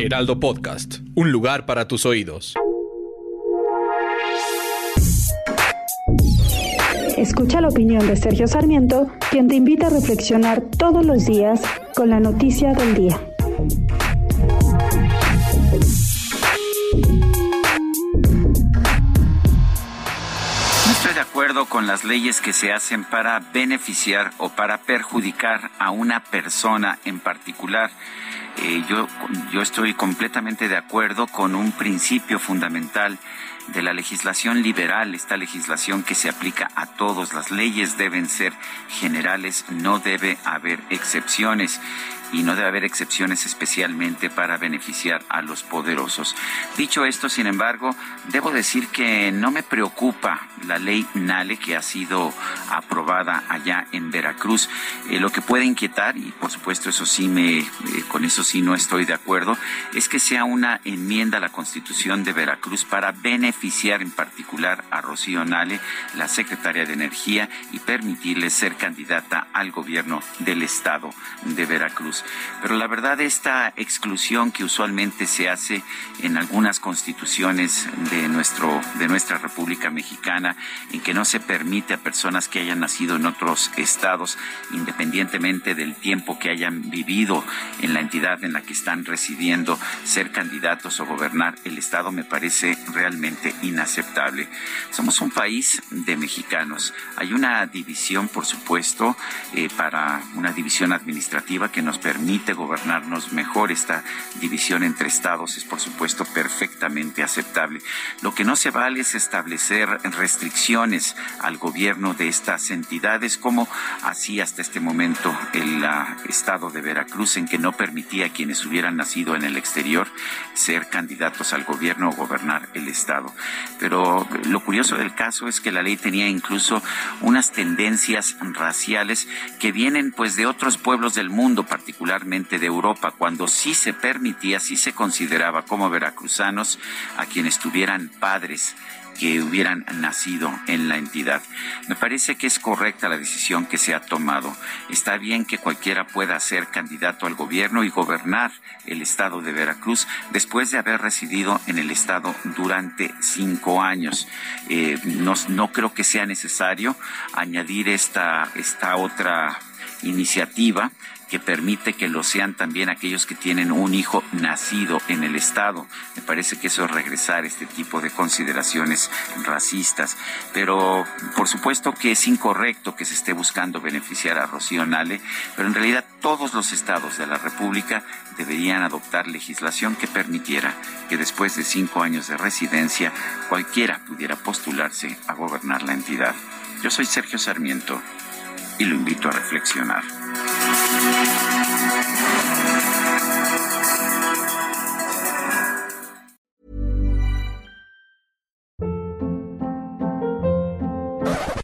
Heraldo Podcast, un lugar para tus oídos. Escucha la opinión de Sergio Sarmiento, quien te invita a reflexionar todos los días con la noticia del día. No estoy de acuerdo con las leyes que se hacen para beneficiar o para perjudicar a una persona en particular. Eh, yo, yo estoy completamente de acuerdo con un principio fundamental de la legislación liberal, esta legislación que se aplica a todos. Las leyes deben ser generales, no debe haber excepciones y no debe haber excepciones especialmente para beneficiar a los poderosos. Dicho esto, sin embargo, debo decir que no me preocupa la ley NALE que ha sido aprobada allá en Veracruz. Eh, lo que puede inquietar, y por supuesto eso sí me, eh, con eso sí no estoy de acuerdo, es que sea una enmienda a la Constitución de Veracruz para beneficiar en particular a Rocío Nale, la secretaria de Energía, y permitirle ser candidata al gobierno del estado de Veracruz. Pero la verdad, esta exclusión que usualmente se hace en algunas constituciones de, nuestro, de nuestra República Mexicana, en que no se permite a personas que hayan nacido en otros estados, independientemente del tiempo que hayan vivido en la entidad en la que están residiendo, ser candidatos o gobernar el estado, me parece realmente inaceptable. Somos un país de mexicanos. Hay una división, por supuesto, eh, para una división administrativa que nos permite gobernarnos mejor. Esta división entre estados es, por supuesto, perfectamente aceptable. Lo que no se vale es establecer restricciones al gobierno de estas entidades, como así hasta este momento el ah, estado de Veracruz, en que no permitía a quienes hubieran nacido en el exterior ser candidatos al gobierno o gobernar el estado. Pero lo curioso del caso es que la ley tenía incluso unas tendencias raciales que vienen pues de otros pueblos del mundo, particularmente de Europa, cuando sí se permitía, sí se consideraba como veracruzanos a quienes tuvieran padres que hubieran nacido en la entidad. Me parece que es correcta la decisión que se ha tomado. Está bien que cualquiera pueda ser candidato al gobierno y gobernar el estado de Veracruz después de haber residido en el estado durante cinco años. Eh, no, no creo que sea necesario añadir esta, esta otra iniciativa que permite que lo sean también aquellos que tienen un hijo nacido en el Estado. Me parece que eso es regresar este tipo de consideraciones racistas. Pero por supuesto que es incorrecto que se esté buscando beneficiar a Rocío Nale, pero en realidad todos los estados de la República deberían adoptar legislación que permitiera que después de cinco años de residencia cualquiera pudiera postularse a gobernar la entidad. Yo soy Sergio Sarmiento y lo invito a reflexionar.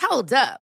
Hold up.